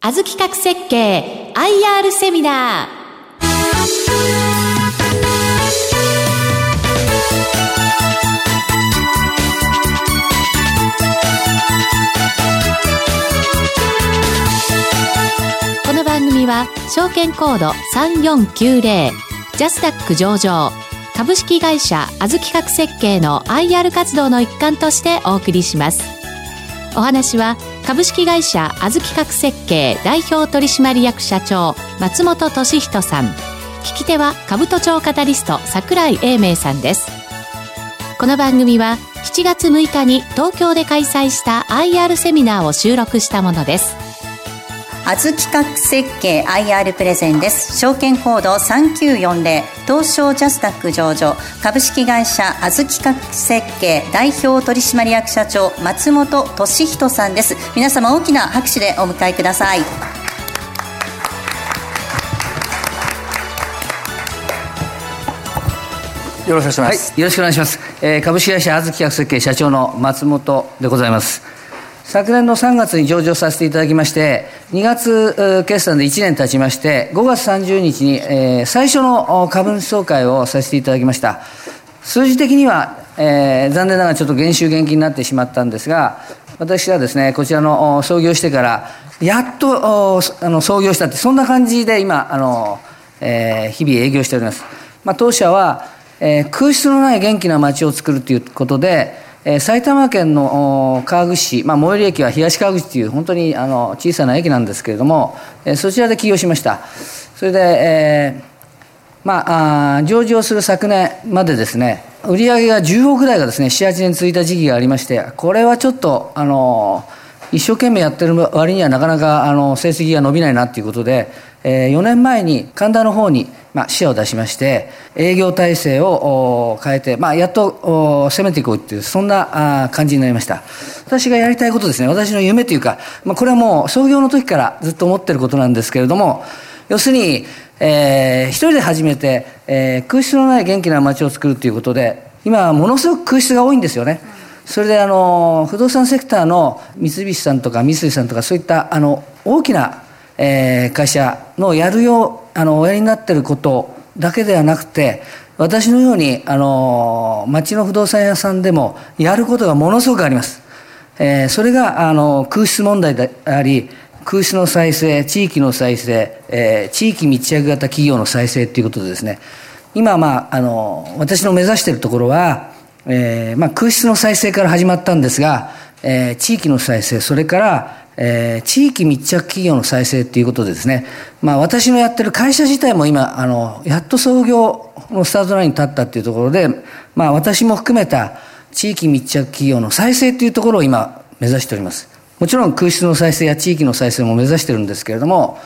あず企画設計 IR セミナー。この番組は証券コード3490ジャスダック上場株式会社あず企画設計の IR 活動の一環としてお送りします。お話は株式会社あず企画設計代表取締役社長松本俊人さん。聞き手は株都庁カタリスト櫻井英明さんです。この番組は7月6日に東京で開催した IR セミナーを収録したものです。あず企画設計 IR プレゼンです。証券コード3940東証ジャスダック上場。株式会社あず企画設計代表取締役社長松本俊人さんです。皆様大きな拍手でお迎えください。よろしくお願いします、はい、よろしくお願いします、えー、株式会社あず企画設計社長の松本でございます昨年の3月に上場させていただきまして、2月決算で1年経ちまして、5月30日に、えー、最初の株主総会をさせていただきました。数字的には、えー、残念ながらちょっと減収減金になってしまったんですが、私はですね、こちらの創業してから、やっとあの創業したって、そんな感じで今、あのえー、日々営業しております。まあ、当社は、えー、空室のない元気な街を作るということで、え埼玉県の川口市、まあ、最寄り駅は東川口という本当にあの小さな駅なんですけれども、えそちらで起業しました。それで、えー、まあ上場する昨年までですね売上が10億台がですね78年続いた時期がありましてこれはちょっとあの一生懸命やってる割にはなかなかあの成績が伸びないなということで、4年前に神田の方にまあ、視野を出しまして営業体制を変えて、まあ、やっと攻めていこうっていうそんな感じになりました。私がやりたいことですね。私の夢というか、まあ、これはもう創業の時からずっと思ってることなんですけれども要するに、えー、一人で始めて、えー、空室のない元気な街を作るということで今はものすごく空室が多いんですよね。それであの不動産セクターの三菱さんとか三井さんとかそういったあの大きなえー、会社のやるようあのおやりになってることだけではなくて私のようにあの町の不動産屋さんでもやることがものすごくあります、えー、それがあの空室問題であり空室の再生地域の再生、えー、地域密着型企業の再生ということでですね。今、まあ、あの私の目指しているところは、えーまあ、空室の再生から始まったんですが、えー、地域の再生それからえー、地域密着企業の再生っていうことでですね、まあ私のやってる会社自体も今、あの、やっと創業のスタートラインに立ったっていうところで、まあ私も含めた地域密着企業の再生っていうところを今目指しております。もちろん空室の再生や地域の再生も目指してるんですけれども、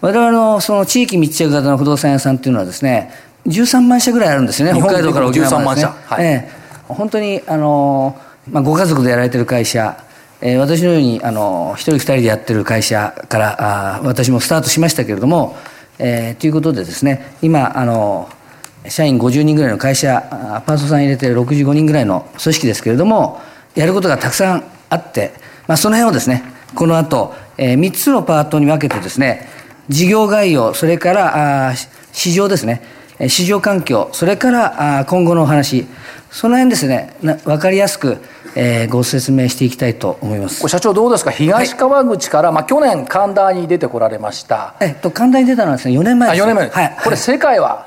我々のその地域密着型の不動産屋さんっていうのはですね、13万社ぐらいあるんですよね、北海道から沖縄までですね。はい、ええ、本当に、あの、まあ、ご家族でやられてる会社、えー、私のようにあの一人二人でやってる会社からあ私もスタートしましたけれども、えー、ということでですね今あの社員50人ぐらいの会社パーソさん入れて65人ぐらいの組織ですけれどもやることがたくさんあって、まあ、その辺をですねこの後、えー、3つのパートに分けてですね事業概要それからあ市場ですね市場環境それからあ今後のお話その辺ですね分かりやすくえー、ご説明していきたいと思います。社長どうですか？東川口から、はい、まあ、去年神田に出てこられました。えっと神田に出たのはですね4年前です。あ4年前。はい、これ世界は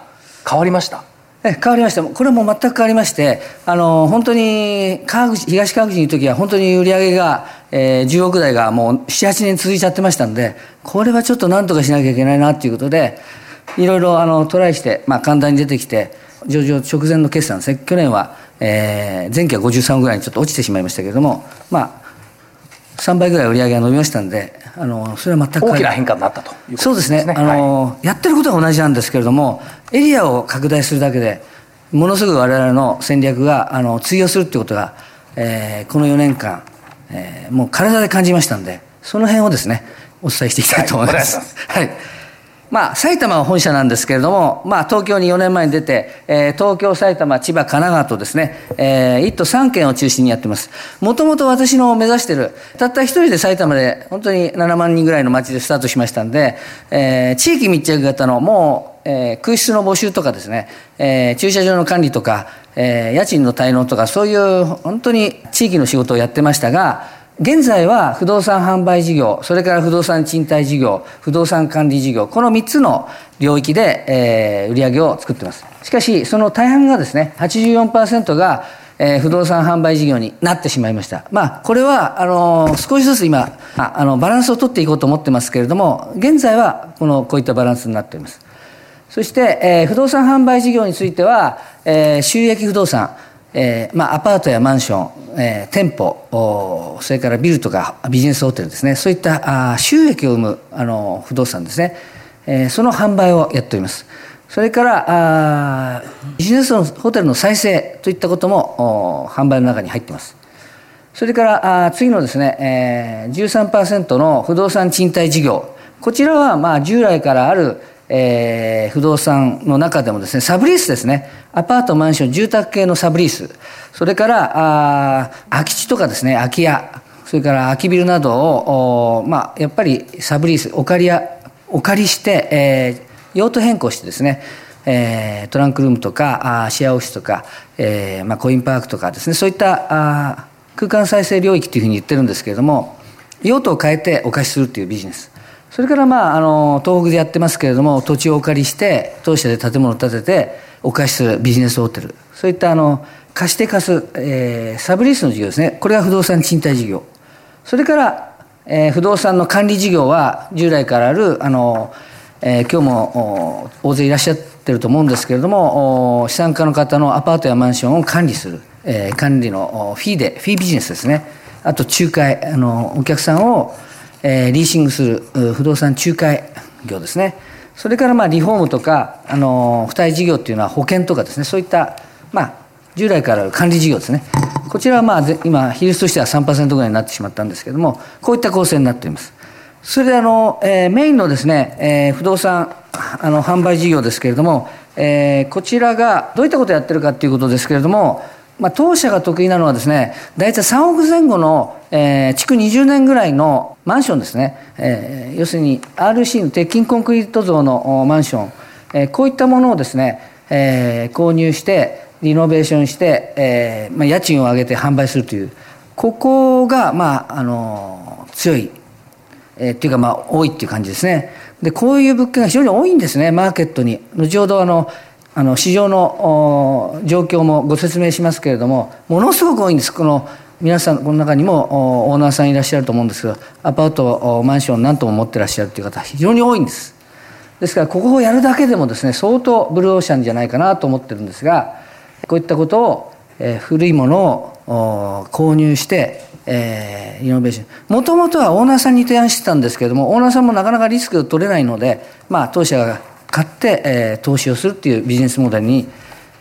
変わりました？え変わりました。これも全く変わりましてあの本当に川口東川口にいる時は本当に売り上げが、えー、10億台がもう78年続いちゃってましたんでこれはちょっと何とかしなきゃいけないなということでいろいろあのトライして、まあ、神田に出てきて上場直前の決算ですね。去年はえー、前期は53ぐらいにちょっと落ちてしまいましたけれども、まあ、3倍ぐらい売り上げが伸びましたんで、あのそれは全く大きな変化になったということですね。そうですね、あの、はい、やってることは同じなんですけれども、エリアを拡大するだけで、ものすごく我々の戦略があの通用するっていうことが、えー、この4年間、えー、もう体で感じましたんで、その辺をですね、お伝えしていきたいと思います。はい、ままあ、埼玉は本社なんですけれども、まあ、東京に4年前に出て、えー、東京、埼玉、千葉、神奈川とですね、えー、1都3県を中心にやってます。もともと私の目指してる、たった一人で埼玉で、本当に7万人ぐらいの街でスタートしましたんで、えー、地域密着型の、もう、えー、空室の募集とかですね、えー、駐車場の管理とか、えー、家賃の滞納とか、そういう本当に地域の仕事をやってましたが、現在は不動産販売事業、それから不動産賃貸事業、不動産管理事業、この3つの領域で、えー、売り上げを作っています。しかし、その大半がですね、84%が、えー、不動産販売事業になってしまいました。まあ、これは、あのー、少しずつ今、ああの、バランスを取っていこうと思ってますけれども、現在は、この、こういったバランスになっています。そして、えー、不動産販売事業については、えー、収益不動産、えーまあ、アパートやマンション、えー、店舗それからビルとかビジネスホテルですね。そういったあ収益を生むあの不動産ですね、えー、その販売をやっております。それからあビジネスホテルの再生といったことも販売の中に入っています。それからあ次のですね、えー、13%の不動産賃貸事業。こちらはまあ従来からあるえー、不動産の中でもですね、サブリースですね。アパート、マンション、住宅系のサブリース。それから、あ空き地とかですね、空き家。それから空きビルなどを、まあ、やっぱりサブリース、お借りや、お借りして、えー、用途変更してですね、えー、トランクルームとか、あシェアオフィスとか、えー、まあ、コインパークとかですね、そういったあ空間再生領域というふうに言ってるんですけれども、用途を変えてお貸しするっていうビジネス。それからまああの東北でやってますけれども土地をお借りして当社で建物を建ててお貸しするビジネスホテル。そういったあの貸して貸す、えー、サブリースの事業ですね。これが不動産賃貸事業。それから、えー、不動産の管理事業は従来からあるあの、えー、今日も大勢いらっしゃってると思うんですけれども資産家の方のアパートやマンションを管理する、えー、管理のフィーでフィービジネスですね。あと仲介あのお客さんをえー、リーシングする不動産仲介業ですね。それからまあリフォームとか、あの付帯事業っていうのは保険とかですね。そういった、まあ、従来からある管理事業ですね。こちらはまあ今比率としては3%ぐらいになってしまったんですけどもこういった構成になっています。それであの、えー、メインのですね、えー、不動産あの販売事業ですけれども、えー、こちらがどういったことをやってるかということですけれどもまあ、当社が得意なのはですね、大体3億前後の、えー、築20年ぐらいのマンションですね、えー、要するに RC の鉄筋コンクリート像のマンション、えー、こういったものをですね、えー、購入して、リノベーションして、えーまあ、家賃を上げて販売するという、ここが、まあ、あの、強い、えー、っていうか、まあ、多いっていう感じですね。で、こういう物件が非常に多いんですね、マーケットに。後ほど、あの、あの市場の状況もご説明しますけれどもものすごく多いんです。この皆さんこの中にもオーナーさんいらっしゃると思うんですけどアパートマンション何とも持ってらっしゃるという方非常に多いんです。ですからここをやるだけでもですね相当ブルーオーシャンじゃないかなと思ってるんですがこういったことを、え、古いものを購入してえ、イノベーション。もともとはオーナーさんに提案してたんですけれどもオーナーさんもなかなかリスクを取れないので、まあ、当社が買って、えー、投資をするっていうビジネスモデルに、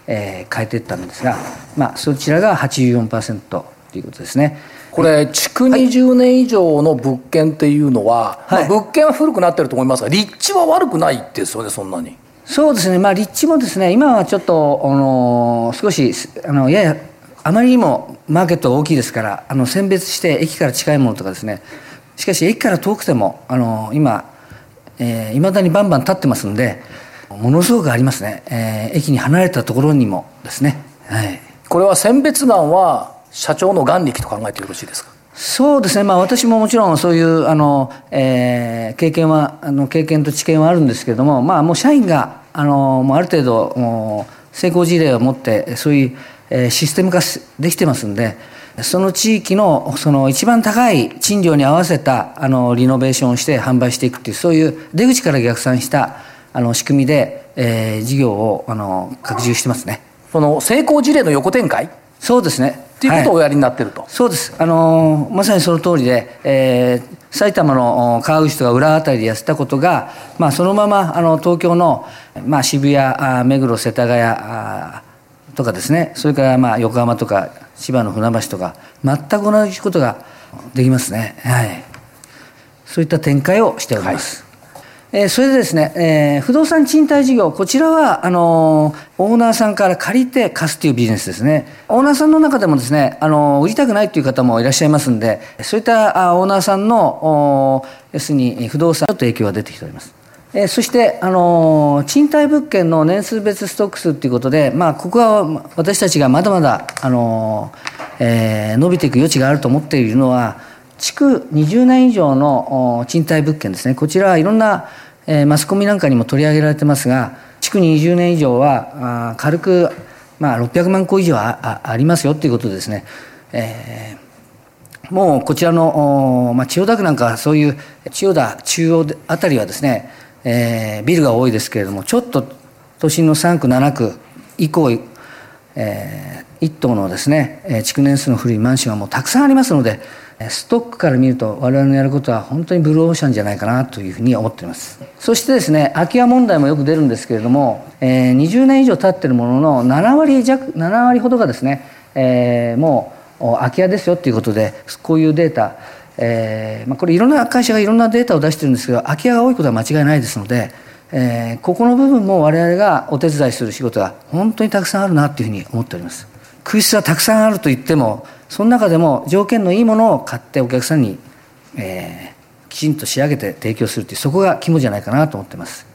えー、変えていったんですが、まあ、そちらが84%ということですね。これ、築20年以上の物件っていうのは、はい、まあ、物件は古くなってると思いますが、立地は悪くないですよね、そんなに。そうですね、まあ、立地もですね、今はちょっと、あの少しあのややあまりにもマーケットが大きいですから、あの選別して駅から近いものとかですね、しかし駅から遠くても、あの今、えー、未だにバンバン立ってますんでものすごくありますね、えー、駅に離れたところにもですね、はい、これは選別眼は社長の眼力と考えてよろしいですか？そうですね、まあ、私ももちろんそういうあの、えー、経験はあの経験と知見はあるんですけれども、まあ、もう社員があのもうある程度成功事例を持ってそういう、えー、システム化できてますんでその地域のその一番高い賃料に合わせたあのリノベーションをして販売していくっていうそういう出口から逆算したあの仕組みで、えー、事業をあの拡充してますね。その成功事例の横展開？そうですね。っていうことをおやりになってると、はい、そうです。あのまさにその通りで、えー、埼玉の川口とか浦和あたりでやってたことが、まあ、そのままあの東京の、まあ、渋谷目黒世田谷とかですね。それからまあ横浜とか千葉の船橋とか全く同じことができますね。はい。そういった展開をしております、はい、えー、それでですね、えー、不動産賃貸事業、こちらは、あのー、オーナーさんから借りて貸すというビジネスですね。オーナーさんの中でもですね、あのー、売りたくないという方もいらっしゃいますんで、そういったあオーナーさんの、要するに不動産ちょっと影響が出てきております。え、そして、あの、賃貸物件の年数別ストック数ということで、まあ、ここは私たちがまだまだ、あのえー、伸びていく余地があると思っているのは、築20年以上の賃貸物件ですね。こちらはいろんなえー、マスコミなんかにも取り上げられてますが築20年以上はあ軽く、まあ、600万個以上あありますよということですね、えー、もうこちらの、まあ、千代田区なんかそういう千代田中央あたりはですね、えー、ビルが多いですけれどもちょっと都心の3区7区以降、えー、1棟のですね築年数の古いマンションはもうたくさんありますのでストックから見ると我々のやることは本当にブルーオーシャンじゃないかなというふうに思っています。そしてですね空き家問題もよく出るんですけれども、えー、20年以上経ってるものの7割弱7割ほどがですね、えー、もう空き家ですよということでこういうデータ、えーまあ、これいろんな会社がいろんなデータを出してるんですけど空き家が多いことは間違いないですので、えー、ここの部分も我々がお手伝いする仕事が本当にたくさんあるなというふうに思っております。空室はたくさんあると言ってもその中でも条件のいいものを買ってお客さんに、えー、きちんと仕上げて提供するというそこが肝じゃないかなと思ってます、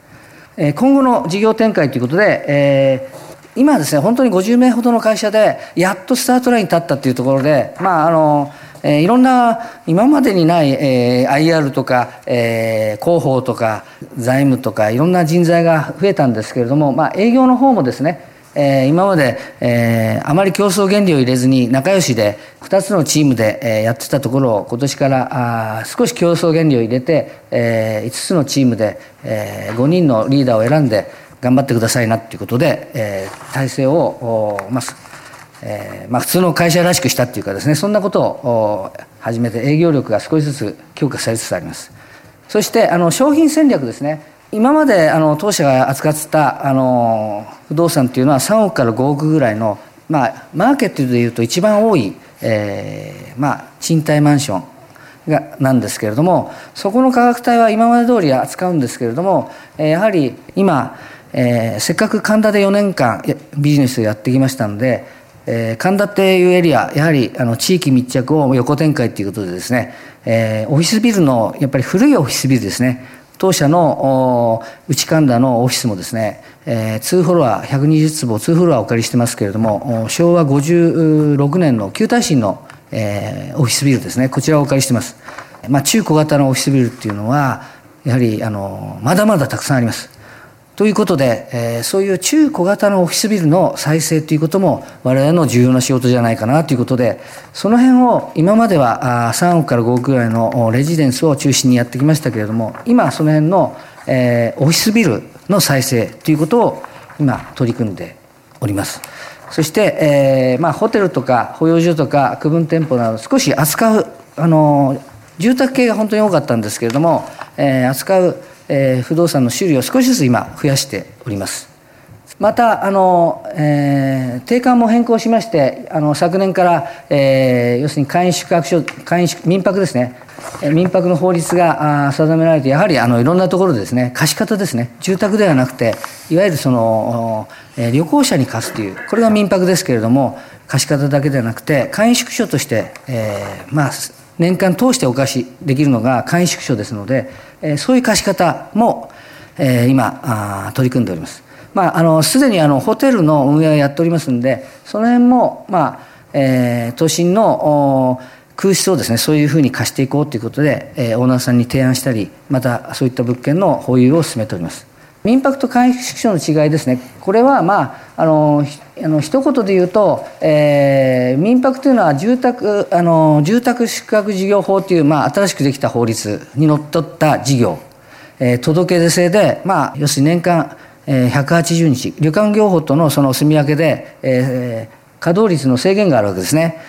えー、今後の事業展開ということで、えー、今ですね本当に50名ほどの会社でやっとスタートラインに立ったというところでまああのえー、いろんな今までにない、えー、IR とか、えー、広報とか財務とかいろんな人材が増えたんですけれども、まあ、営業の方もですねえー、今まで、えー、あまり競争原理を入れずに仲良しで2つのチームで、えー、やってたところを今年からあ少し競争原理を入れて、えー、5つのチームで、えー、5人のリーダーを選んで頑張ってくださいなということで、えー、体制を、まあえーまあ、普通の会社らしくしたっていうかですねそんなことを始めて営業力が少しずつ強化されつつあります。そしてあの商品戦略ですね。今まであの当社が扱ってたあの不動産っていうのは3億から5億ぐらいの、まあ、マーケットでいうと一番多い、えーまあ、賃貸マンションがなんですけれどもそこの価格帯は今まで通り扱うんですけれどもやはり今、えー、せっかく神田で4年間ビジネスをやってきましたので、えー、神田っていうエリアやはりあの地域密着を横展開ということでですね、えー、オフィスビルのやっぱり古いオフィスビルですね。当社の内神田のオフィスもですね、えー、2フロア120坪2フロアお借りしてますけれども昭和56年の旧耐震の、えー、オフィスビルですね。こちらをお借りしてます、まあ、中小型のオフィスビルっていうのはやはりあのまだまだたくさんあります。ということで、えー、そういう中小型のオフィスビルの再生ということも我々の重要な仕事じゃないかなということでその辺を今までは3億から5億ぐらいのレジデンスを中心にやってきましたけれども今その辺の、えー、オフィスビルの再生ということを今取り組んでおります。そして、えーまあ、ホテルとか保養所とか区分店舗など少し扱うあの住宅系が本当に多かったんですけれども、えー、扱うえー、不動産の種類を少しずつ今増やしております。またあの、えー、定款も変更しましてあの昨年から、えー、要するに会員宿泊所会員宿民泊ですね。民泊の法律が定められてやはりあのいろんなところでですね貸し方ですね。住宅ではなくていわゆるその、え、旅行者に貸すというこれが民泊ですけれども貸し方だけではなくて会員宿所として、えー、まあ年間通してお貸しできるのが簡易縮小ですので、えそういう貸し方も、え今あ取り組んでおります。まあ、あのすでにあのホテルの運営をやっておりますんでその辺も、まあえー、都心の空室をですねそういうふうに貸していこうということで、えー、オーナーさんに提案したりまたそういった物件の保有を進めております。民泊と簡易縮小の違いですね。これはまああのあの一言で言うと、えー、民泊というのは住宅あの住宅宿泊事業法という、まあ、新しくできた法律にのっとった事業、えー、届け出制で、まあ、要するに年間、えー、180日。旅館業法とのその住み分けで、えー、稼働率の制限があるわけですね。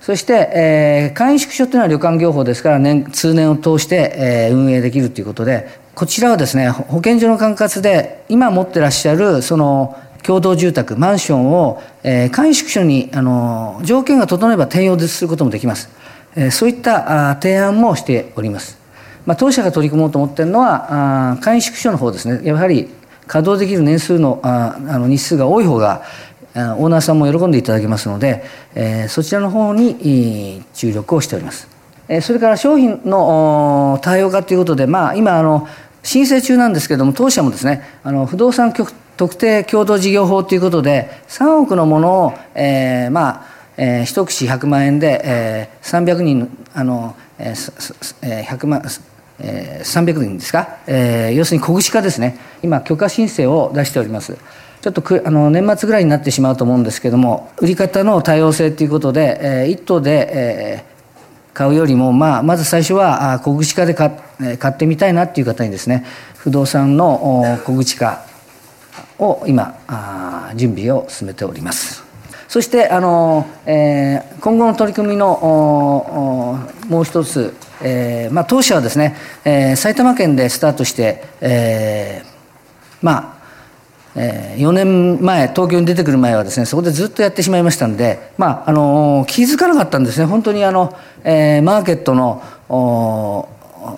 そして、えー、簡易宿所というのは旅館業法ですから年通年を通して、えー、運営できるということでこちらはですね保健所の管轄で今持ってらっしゃるその共同住宅、マンションを、えー、簡易縮所に、あの、条件が整えば転用することもできます。えー、そういったあ提案もしております。まあ、当社が取り組もうと思っているのはあ会員縮小の方ですねやはり稼働できる年数のああの日数が多い方がオーナーさんも喜んでいただけますので、えー、そちらの方に注力をしております。それから商品の多様化ということで、まあ、今あの申請中なんですけれども当社もですねあの不動産特定共同事業法ということで3億のものを、えー、まあえー、一口100万円で、えー、300人あの、えー、100万えー、300人ですか、えー、要するに小口化ですね。今許可申請を出しております。ちょっとくあの年末ぐらいになってしまうと思うんですけども売り方の多様性ということで、えー、1棟で、えー、買うよりも、まあ、まず最初は小口化で買買ってみたいなっていう方にですね不動産の小口化を今あ準備を進めております。そしてあの、えー、今後の取り組みのもう一つ、えーまあ、当社はですね、えー、埼玉県でスタートして、えー、まあえー、4年前、東京に出てくる前はですね、そこでずっとやってしまいましたんで、まあ、あの気づかなかったんですね、本当にあの、えー、マーケットの、お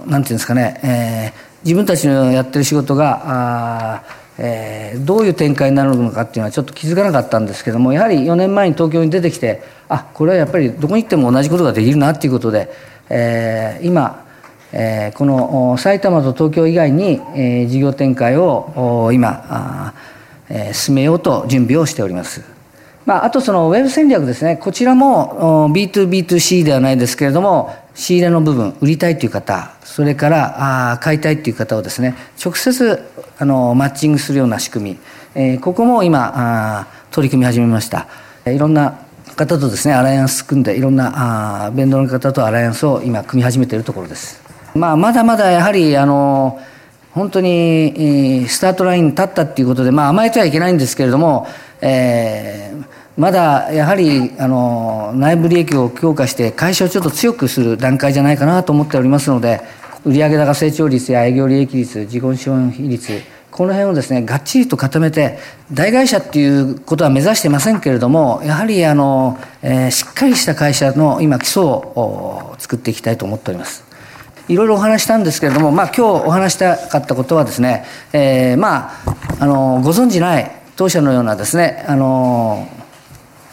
なんていうんですかね、えー、自分たちのやってる仕事が、あえー、どういう展開になるのかっていうのはちょっと気づかなかったんですけどもやはり4年前に東京に出てきてあこれはやっぱりどこに行っても同じことができるなっていうことで、えー、今、えー、この埼玉と東京以外に、えー、事業展開を今、えー、進めようと準備をしております。まあ、あとそのウェブ戦略ですね、こちらも B2B2C ではないですけれども、仕入れの部分、売りたいという方、それからあ買いたいという方をですね、直接あのマッチングするような仕組み、えー、ここも今あ、取り組み始めました。いろんな方とですね、アライアンス組んで、いろんなあベンドの方とアライアンスを今、組み始めているところです。まあ、まだまだやはり、あの、本当にスタートラインに立ったっていうことで、まあ、甘えてはいけないんですけれども、えー、まだやはりあの内部利益を強化して会社をちょっと強くする段階じゃないかなと思っておりますので売上高成長率や営業利益率自己資本比率この辺をですねがっちりと固めて大会社っていうことは目指してませんけれどもやはりあの、えー、しっかりした会社の今基礎を作っていきたいと思っております。いろいろお話したんですけれども、まあ、今日お話したかったことはですね、えー、まああのご存じない当社のようなですねあの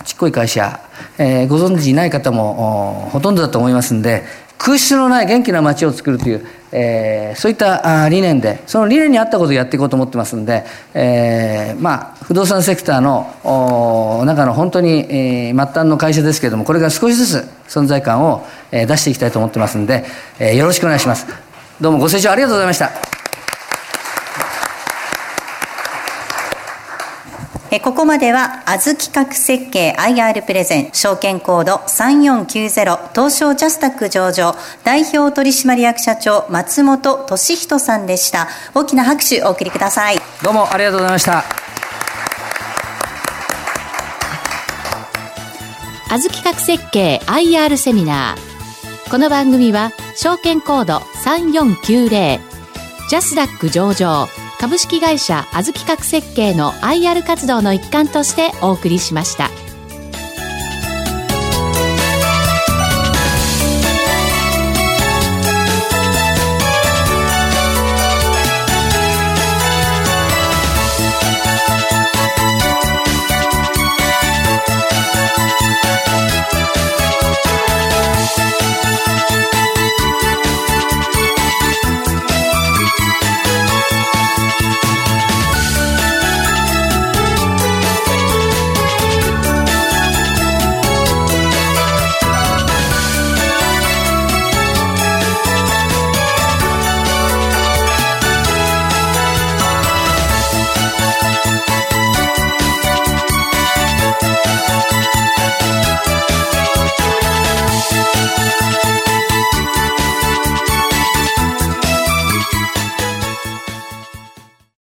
ちっこい会社、えー、ご存知ない方もほとんどだと思いますんで空室のない元気な街を作るという、えー、そういった理念でその理念に合ったことをやっていこうと思ってますんで、えー、まあ不動産セクターの中の本当に、えー、末端の会社ですけれどもこれから少しずつ存在感を、えー、出していきたいと思ってますんで、えー、よろしくお願いします。どうもご清聴ありがとうございました。ここまでは、あず企画設計 IR プレゼン、証券コード3490、東証ジャスタック上場、代表取締役社長、松本俊人さんでした。大きな拍手お送りください。どうもありがとうございました。あず企画設計 IR セミナー。この番組は、証券コード3490、ジャスダック上場、株式会社あず企画設計の IR 活動の一環としてお送りしました。